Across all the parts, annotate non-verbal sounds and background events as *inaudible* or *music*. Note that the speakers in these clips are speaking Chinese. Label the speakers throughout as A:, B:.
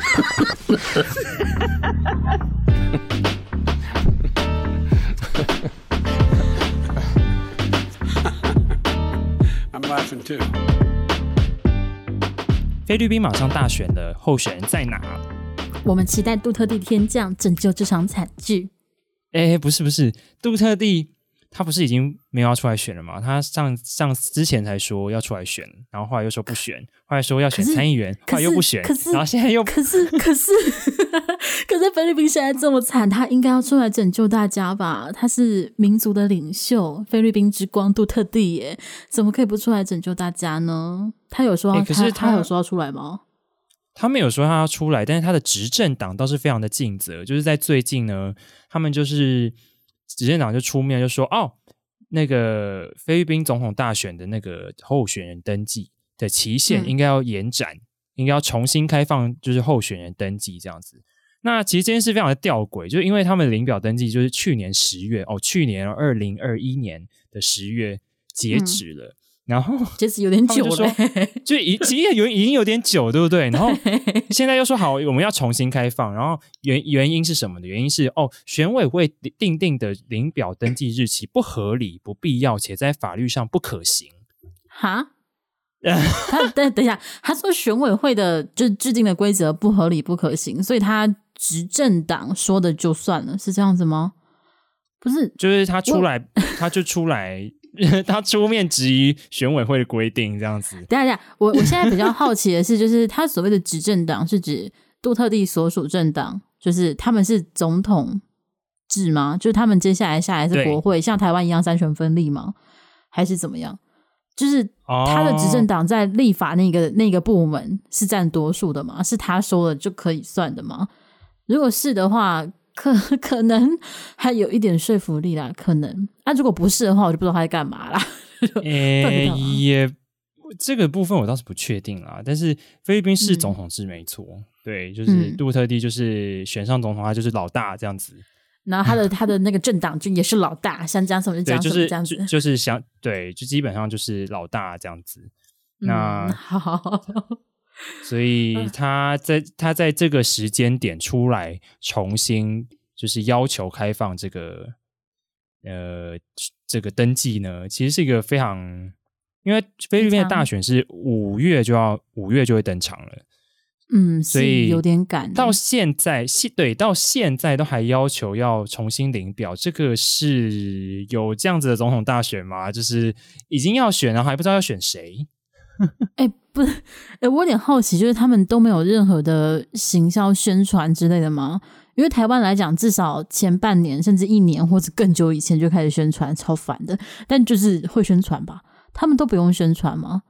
A: *laughs* I'm laughing too.
B: 菲律宾马上大选的候选人在哪？
C: 我们期待杜特地天降拯救这场惨剧。
B: 哎，不是不是，杜特地。他不是已经没有要出来选了吗？他上上之前才说要出来选，然后后来又说不选，后来说要选参议员，后来又不选，
C: 可是
B: 然后现在又
C: 可是可是可是菲律宾现在这么惨，他应该要出来拯救大家吧？他是民族的领袖，菲律宾之光杜特地耶，怎么可以不出来拯救大家呢？他有说，可是他，他有说要出来吗？
B: 他没有说他要出来，但是他的执政党倒是非常的尽责，就是在最近呢，他们就是。执政党就出面就说：“哦，那个菲律宾总统大选的那个候选人登记的期限应该要延展，嗯、应该要重新开放，就是候选人登记这样子。那其实这件事非常的吊诡，就是因为他们领表登记就是去年十月哦，去年二零二一年的十月截止了。嗯”然后 *laughs* *laughs*
C: 其实有点久了，
B: 就已其实有已经有点久，对不对？*laughs* 然后现在又说好，我们要重新开放。然后原原因是什么的？原因是哦，选委会定定的领表登记日期不合理、不必要，且在法律上不可行。
C: 哈？他等等一下，他说选委会的就制定的规则不合理、不可行，所以他执政党说的就算了，是这样子吗？不是，
B: 就是他出来，他就出来。*laughs* 他出面质疑选委会的规定，这样子。
C: 等一下，等下，我我现在比较好奇的是，就是他所谓的执政党是指杜特地所属政党，就是他们是总统制吗？就是他们接下来下来是国会，像台湾一样三权分立吗？还是怎么样？就是他的执政党在立法那个那个部门是占多数的吗？是他说了就可以算的吗？如果是的话。可 *laughs* 可能还有一点说服力啦，可能。那、啊、如果不是的话，我就不知道他在干嘛啦。*laughs*
B: 诶、欸，也这个部分我倒是不确定啦。但是菲律宾是总统制没错，嗯、对，就是杜特地就是选上总统，他就是老大这样子。
C: 然后他的他的那个政党就也是老大，想讲什么就讲什么这样子，
B: 就是、就是想对，就基本上就是老大这样子。那、
C: 嗯、好。
B: 所以他在他在这个时间点出来重新就是要求开放这个呃这个登记呢，其实是一个非常，因为菲律宾的大选是五月就要五月就会登场了，
C: 嗯，所以有点赶。
B: 到现在现对到现在都还要求要重新领表，这个是有这样子的总统大选吗？就是已经要选，然后还不知道要选谁。*laughs*
C: 哎、欸，不是，哎、欸，我有点好奇，就是他们都没有任何的行销宣传之类的吗？因为台湾来讲，至少前半年甚至一年或者更久以前就开始宣传，超烦的。但就是会宣传吧？他们都不用宣传吗？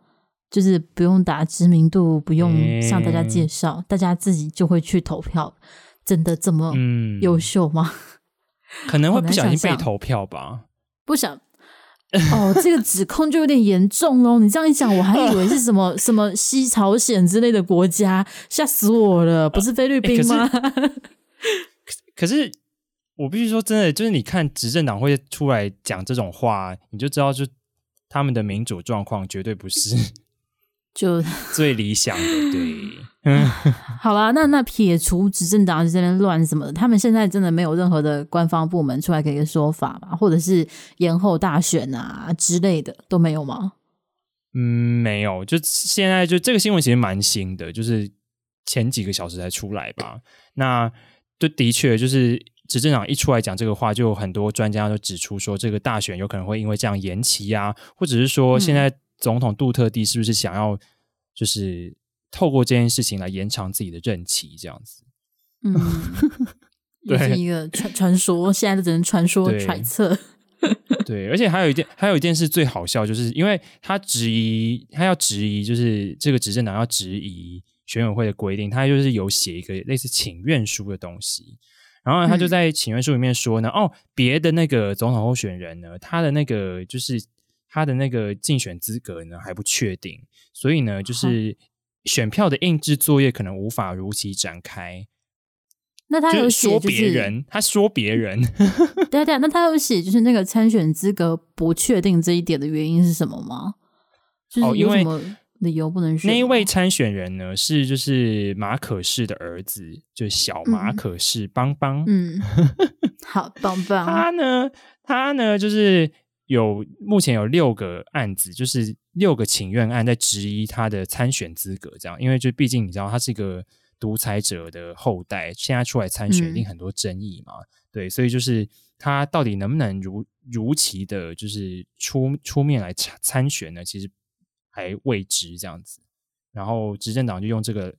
C: 就是不用打知名度，不用向大家介绍，欸、大家自己就会去投票？真的这么优秀吗？
B: 嗯、*laughs* 可能会不小心被投票吧？
C: 不想。哦，这个指控就有点严重喽！你这样一讲，我还以为是什么什么西朝鲜之类的国家，吓死我了！不是菲律宾吗？欸、*laughs* 可是，
B: 我必须说，真的，就是你看执政党会出来讲这种话，你就知道，就他们的民主状况绝对不是 *laughs*
C: 就 *laughs*
B: 最理想的。对，
C: 嗯，好啦，那那撇除执政党在这边乱什么的，他们现在真的没有任何的官方部门出来给个说法吧？或者是延后大选啊之类的都没有吗？
B: 嗯，没有。就现在就这个新闻其实蛮新的，就是前几个小时才出来吧。那就的确就是执政党一出来讲这个话，就有很多专家都指出说，这个大选有可能会因为这样延期啊，或者是说现在、嗯。总统杜特地是不是想要就是透过这件事情来延长自己的任期？这样子，
C: 嗯，*laughs* 也是一个传传说，现在都只能传说揣测。*laughs*
B: 对，而且还有一件，还有一件事最好笑，就是因为他质疑，他要质疑，就是这个执政党要质疑选委会的规定，他就是有写一个类似请愿书的东西，然后他就在请愿书里面说呢，嗯、哦，别的那个总统候选人呢，他的那个就是。他的那个竞选资格呢还不确定，所以呢，就是选票的印制作业可能无法如期展开。
C: 那他有写、就是、
B: 说别人，他说别人，
C: 对对，那他有写就是那个参选资格不确定这一点的原因是什么吗？就是有什么理由不能选。
B: 那一位参选人呢，是就是马可仕的儿子，就是小马可仕邦邦。
C: 嗯，*laughs* 好邦邦。
B: 他呢，他呢，就是有目前有六个案子，就是六个请愿案在质疑他的参选资格。这样，因为就毕竟你知道，他是一个独裁者的后代，现在出来参选，一定很多争议嘛。嗯、对，所以就是他到底能不能如如期的，就是出出面来参参选呢？其实。还未知这样子，然后执政党就用这个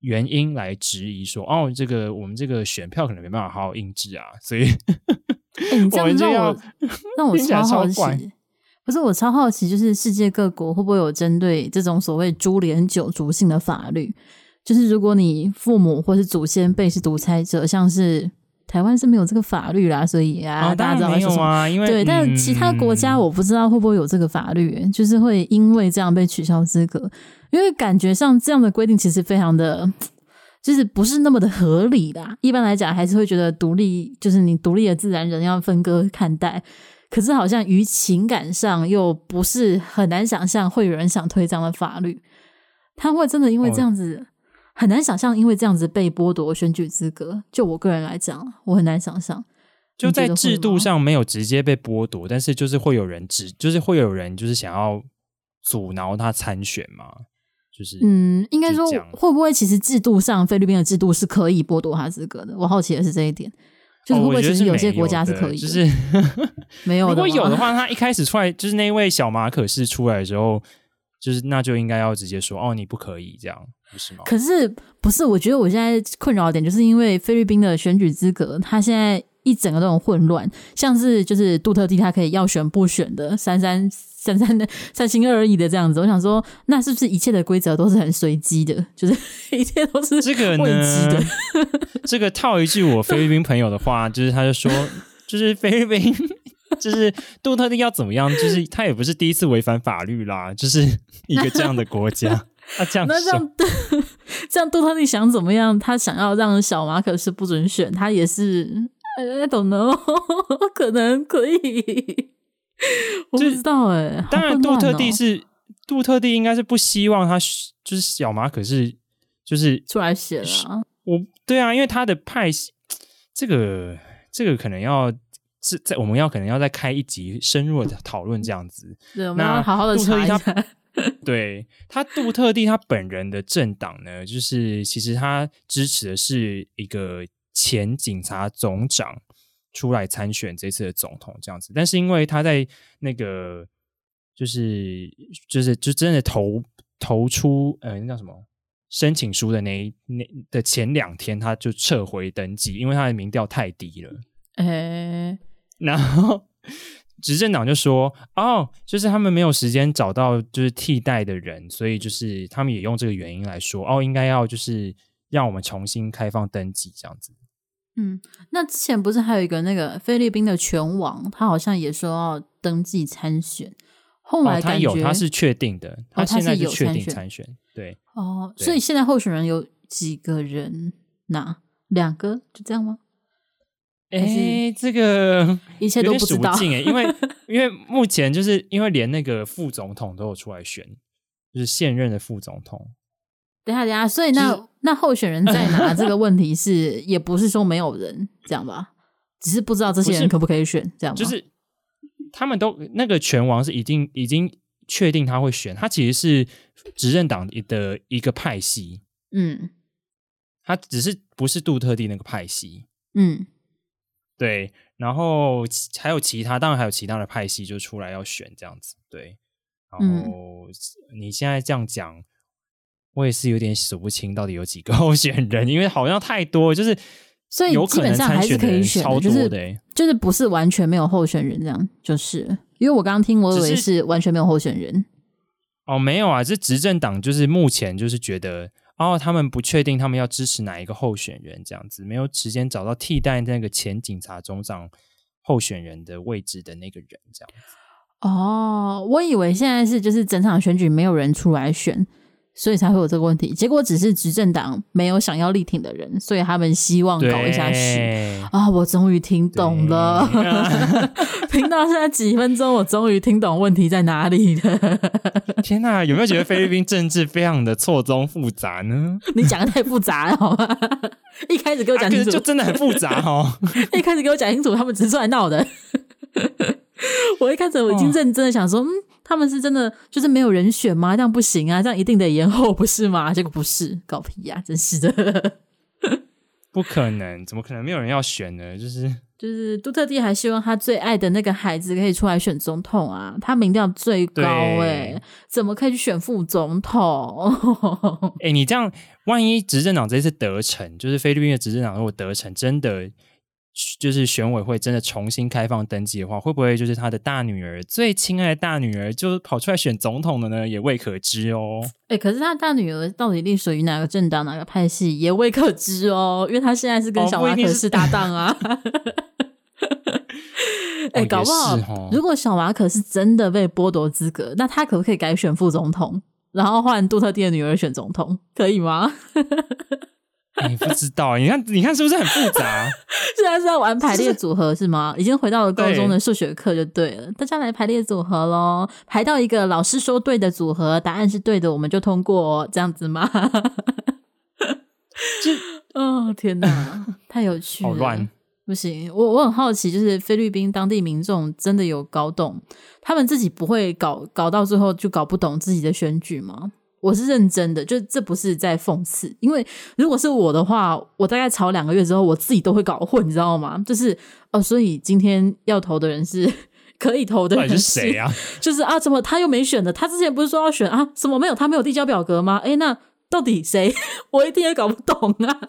B: 原因来质疑说：“哦，这个我们这个选票可能没办法好好印制啊。”所以，
C: 欸、你 *laughs* 这样让我让我超好奇，不是我超好奇，就是世界各国会不会有针对这种所谓株连九族性的法律？就是如果你父母或是祖先辈是独裁者，像是。台湾是没有这个法律啦，所以啊，大家知道没有
B: 啊？因为
C: 对，
B: 嗯、
C: 但其他国家我不知道会不会有这个法律，就是会因为这样被取消资格，因为感觉上这样的规定其实非常的，就是不是那么的合理啦。一般来讲，还是会觉得独立，就是你独立的自然人要分割看待。可是好像于情感上又不是很难想象会有人想推这样的法律，他会真的因为这样子。哦很难想象，因为这样子被剥夺选举资格。就我个人来讲，我很难想象。
B: 就在制度上没有直接被剥夺，但是就是会有人指，就是会有人就是想要阻挠他参选嘛。就是
C: 嗯，应该说会不会其实制度上菲律宾的制度是可以剥夺他资格的？我好奇的是这一点，就是会不会其实有些国家是可以的？
B: 哦、就是 *laughs*
C: 没有。
B: 如果有的话，他一开始出来就是那位小马可是出来的时候，就是那就应该要直接说哦，你不可以这样。是吗
C: 可是不是？我觉得我现在困扰的点，就是因为菲律宾的选举资格，他现在一整个都很混乱。像是就是杜特地，他可以要选不选的，三三三三的三心二意的这样子。我想说，那是不是一切的规则都是很随机的？就是 *laughs* 一切都是
B: 这个未知的。*laughs* 这个套一句我菲律宾朋友的话，就是他就说，就是菲律宾，就是杜特地要怎么样？就是他也不是第一次违反法律啦，就是一个这样的国家。啊，这样
C: 那这样这样杜特地想怎么样？他想要让小马可是不准选，他也是 I don't know，*laughs* 可能可以，我不知道哎、欸。
B: 当然，杜特地是杜特地，应该是不希望他就是小马可是就是
C: 出来选啊。
B: 我对啊，因为他的派系，这个这个可能要是在我们要可能要再开一集深入的讨论这样子。
C: 对，我们要好好的查一下。
B: 对他，杜特地他本人的政党呢，就是其实他支持的是一个前警察总长出来参选这次的总统这样子，但是因为他在那个就是就是就真的投投出呃那叫什么申请书的那那的前两天，他就撤回登记，因为他的民调太低了。
C: 欸，
B: 然后。执政党就说：“哦，就是他们没有时间找到就是替代的人，所以就是他们也用这个原因来说，哦，应该要就是让我们重新开放登记这样子。”
C: 嗯，那之前不是还有一个那个菲律宾的拳王，他好像也说要登记参选，后
B: 来他有他是确定的，他现在就确定参选，哦、对
C: 哦，所以现在候选人有几个人？哪两个？就这样吗？
B: 哎、欸，这个 *laughs*
C: 一切都不知道
B: 哎，因为 *laughs* 因为目前就是因为连那个副总统都有出来选，就是现任的副总统。
C: 等下等下，所以那、就是、那候选人在哪？这个问题是也不是说没有人这样吧？只是不知道这些人可不可以选这样。
B: 就是他们都那个拳王是已经已经确定他会选，他其实是执政党的一个派系。
C: 嗯，
B: 他只是不是杜特地那个派系。
C: 嗯。
B: 对，然后还有其他，当然还有其他的派系就出来要选这样子。对，然后、嗯、你现在这样讲，我也是有点数不清到底有几个 *laughs* 候选人，因为好像太多，就是
C: 所以基本上还是可以选的，就是
B: 的，
C: 就是不是完全没有候选人这样，就是因为我刚刚听，我以为是完全没有候选人。
B: 哦，没有啊，这执政党就是目前就是觉得。然后，他们不确定他们要支持哪一个候选人，这样子没有时间找到替代那个前警察总长候选人的位置的那个人，这样子。
C: 哦，我以为现在是就是整场选举没有人出来选，所以才会有这个问题。结果只是执政党没有想要力挺的人，所以他们希望搞一下事啊！我终于听懂了，听到现在几分钟，我终于听懂问题在哪里了。*laughs*
B: 天哪，有没有觉得菲律宾政治非常的错综复杂呢？*laughs*
C: 你讲的太复杂了，好吗？*laughs* 一开始给我讲清楚，
B: 啊、就真的很复杂哦。
C: 一开始给我讲清楚，他们只是出来闹的。我一开始我已经认真的想说，哦、嗯，他们是真的就是没有人选吗？这样不行啊，这样一定得延后，不是吗？*laughs* 结果不是，搞屁呀、啊，真是的，
B: 不可能，怎么可能没有人要选呢？就是
C: 就是杜特地还希望他最爱的那个孩子可以出来选总统啊，他民调最高哎、欸，怎么可以去选副总统？*laughs*
B: 哎、欸，你这样，万一执政党这次得逞，就是菲律宾的执政党如果得逞，真的。就是选委会真的重新开放登记的话，会不会就是他的大女儿最亲爱的大女儿就跑出来选总统的呢？也未可知哦。
C: 哎、欸，可是他大女儿到底隶属于哪个政党、哪个派系，也未可知哦。因为他现在是跟小马可是搭档啊。*laughs* 哎、搞不好、哦、如果小马可是真的被剥夺资格，那他可不可以改选副总统，然后换杜特地的女儿选总统，可以吗？*laughs*
B: 你、欸、不知道，你看，你看是不是很复杂？*laughs*
C: 现在是在玩排列组合是吗？已经回到了高中的数学课就对了。对，大家来排列组合喽，排到一个老师说对的组合，答案是对的，我们就通过，这样子吗？*laughs* 就哦，天哪，太有趣了！好乱，不行，我我很好奇，就是菲律宾当地民众真的有搞懂，他们自己不会搞搞到最后就搞不懂自己的选举吗？我是认真的，就这不是在讽刺，因为如果是我的话，我大概吵两个月之后，我自己都会搞混，你知道吗？就是哦，所以今天要投的人是可以投的人是谁啊？*laughs* 就是啊，怎么他又没选的？他之前不是说要选啊？什么没有？他没有递交表格吗？诶，那到底谁？*laughs* 我一定也搞不懂啊！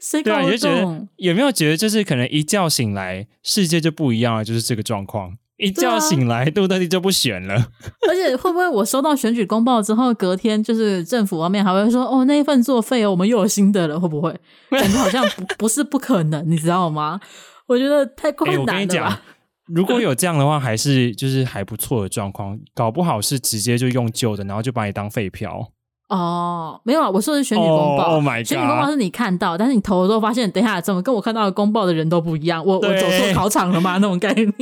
C: 谁搞不懂？觉得
B: 有没有觉得，就是可能一觉醒来，世界就不一样了，就是这个状况。一觉醒来，杜特蒂就不选了。*laughs*
C: 而且会不会我收到选举公报之后，隔天就是政府方面还会说：“哦，那一份作废哦，我们又有新的了。”会不会 *laughs* *laughs* 感觉好像不不是不可能？你知道吗？我觉得太困难了。欸，我跟你讲，
B: 如果有这样的话，还是就是还不错的状况。搞不好是直接就用旧的，然后就把你当废票。
C: 哦，没有啊，我说的是选举公报。
B: Oh, oh
C: 选举公报是你看到，但是你投的时候发现，等一下怎么跟我看到的公报的人都不一样？我我走错考场了吗？那种概念。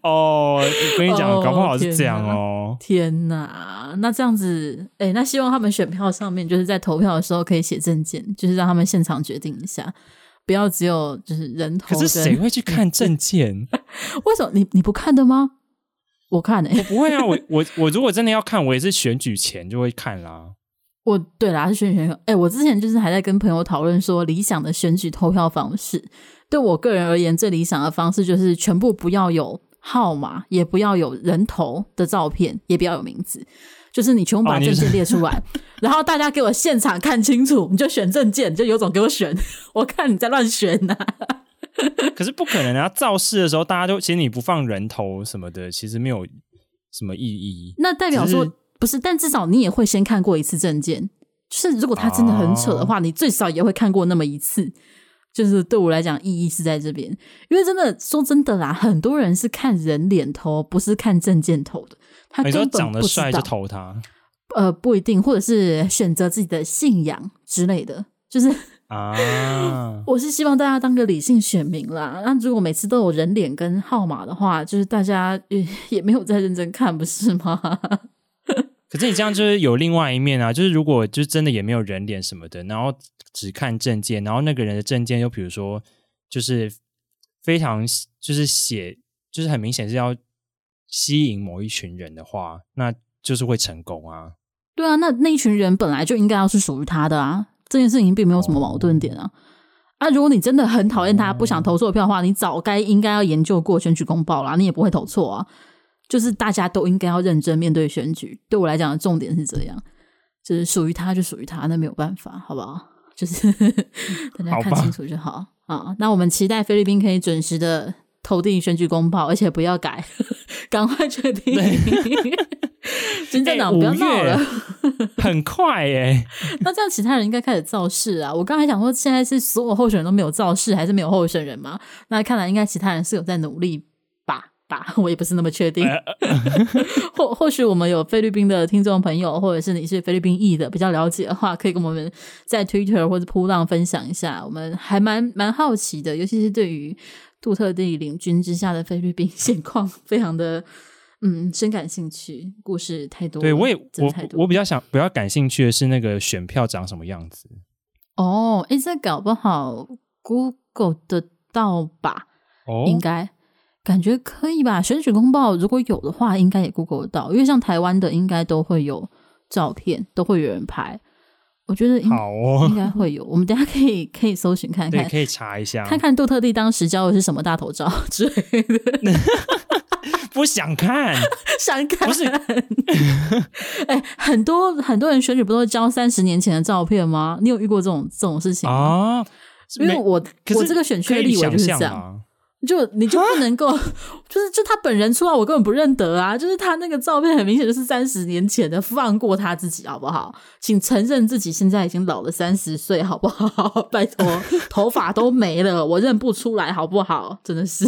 B: 哦，*laughs* 我跟你讲，搞不好是这样哦。
C: 天哪，那这样子，哎，那希望他们选票上面就是在投票的时候可以写证件，就是让他们现场决定一下，不要只有就是人头。
B: 可是谁会去看证件？*laughs*
C: 为什么你你不看的吗？我看诶、欸，
B: 我不会啊，我 *laughs* 我我如果真的要看，我也是选举前就会看啦。*laughs*
C: 我对啦，是选举前。哎、欸，我之前就是还在跟朋友讨论说，理想的选举投票方式，对我个人而言，最理想的方式就是全部不要有号码，也不要有人头的照片，也不要有名字，就是你全部把证件列出来，*laughs* 哦、然后大家给我现场看清楚，你就选证件，就有种给我选，我看你在乱选呐、啊。*laughs*
B: 可是不可能啊！造势的时候，大家都其实你不放人头什么的，其实没有什么意义。
C: 那代表说是不是？但至少你也会先看过一次证件。就是如果他真的很扯的话，哦、你最少也会看过那么一次。就是对我来讲，意义是在这边。因为真的说真的啦，很多人是看人脸头，不是看证件头的。他根本不知道，长得帅就投他。呃，不一定，或者是选择自己的信仰之类的，就是。啊！我是希望大家当个理性选民啦。那如果每次都有人脸跟号码的话，就是大家也也没有在认真看，不是吗？*laughs*
B: 可是你这样就是有另外一面啊，就是如果就真的也没有人脸什么的，然后只看证件，然后那个人的证件又比如说就是非常就是写就是很明显是要吸引某一群人的话，那就是会成功啊。
C: 对啊，那那一群人本来就应该要是属于他的啊。这件事情并没有什么矛盾点啊！啊，如果你真的很讨厌他，不想投错票的话，你早该应该要研究过选举公报啦，你也不会投错啊。就是大家都应该要认真面对选举。对我来讲的重点是这样，就是属于他就属于他，那没有办法，好不好？就是大家看清楚就好，啊。那我们期待菲律宾可以准时的投递选举公报，而且不要改，*laughs* 赶快决定。*laughs* 真政党不要闹了，*laughs*
B: 很快耶。
C: 那这样其他人应该开始造势啊！我刚才想说，现在是所有候选人都没有造势，还是没有候选人吗？那看来应该其他人是有在努力吧？吧，我也不是那么确定。或或许我们有菲律宾的听众朋友，或者是你是菲律宾裔的，比较了解的话，可以跟我们在 Twitter 或者扑浪分享一下。我们还蛮蛮好奇的，尤其是对于杜特地领军之下的菲律宾 *laughs* 现况，非常的嗯深感兴趣。故事太多，
B: 对我也我我比较想比较感兴趣的是那个选票长什么样子。
C: 哦，哎，这搞不好 Google 得到吧？哦，应该。感觉可以吧？选举公报如果有的话，应该也 Google 得到，因为像台湾的应该都会有照片，都会有人拍。我觉得应好哦，应该会有。我们等下可以可以搜寻看看，
B: 可以查一下，
C: 看看杜特地当时交的是什么大头照 *laughs* 之类的。*laughs* *laughs*
B: 不想看，*laughs*
C: 想看
B: 不是？*laughs*
C: 哎、欸，很多很多人选举不都是交三十年前的照片吗？你有遇过这种这种事情吗？啊，因为我我这个选区的立委就是这样。就你就不能够，就是就他本人出来，我根本不认得啊！就是他那个照片很明显就是三十年前的，放过他自己好不好？请承认自己现在已经老了三十岁好不好？拜托，头发都没了，我认不出来好不好？真的是，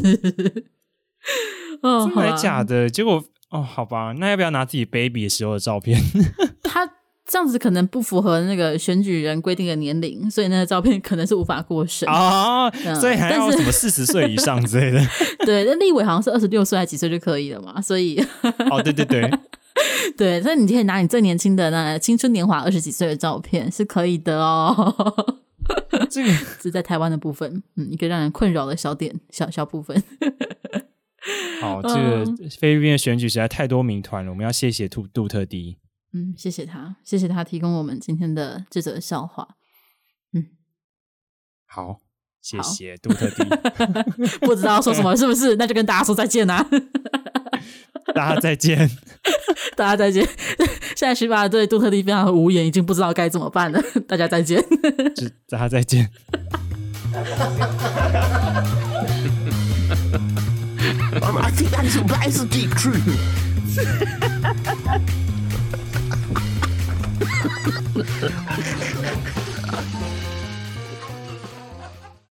B: 哦，*laughs* 真的假的？结果哦，好吧，那要不要拿自己 baby 的时候的照片？*laughs*
C: 他。这样子可能不符合那个选举人规定的年龄，所以那个照片可能是无法过审
B: 啊。所以还要什么四十岁以上之类的？*laughs*
C: 对，那立委好像是二十六岁还几岁就可以了嘛？所以
B: 哦，对对对，
C: 对，所以你可以拿你最年轻的那青春年华二十几岁的照片是可以的哦。这个是在台湾的部分，嗯，一个让人困扰的小点，小小部分。*laughs*
B: 好，这个菲律宾的选举实在太多谜团了，我们要谢谢杜杜特地。
C: 嗯，谢谢他，谢谢他提供我们今天的这则笑话。嗯，
B: 好，谢谢杜特地。*laughs*
C: 不知道说什么是不是？*laughs* 那就跟大家说再见啦！
B: 大家再见，
C: 大家再见。现在徐爸对杜特地非常的无言，已经不知道该怎么办了。大家再见，
B: 大家再见。I think that is, that is a deep truth. *laughs*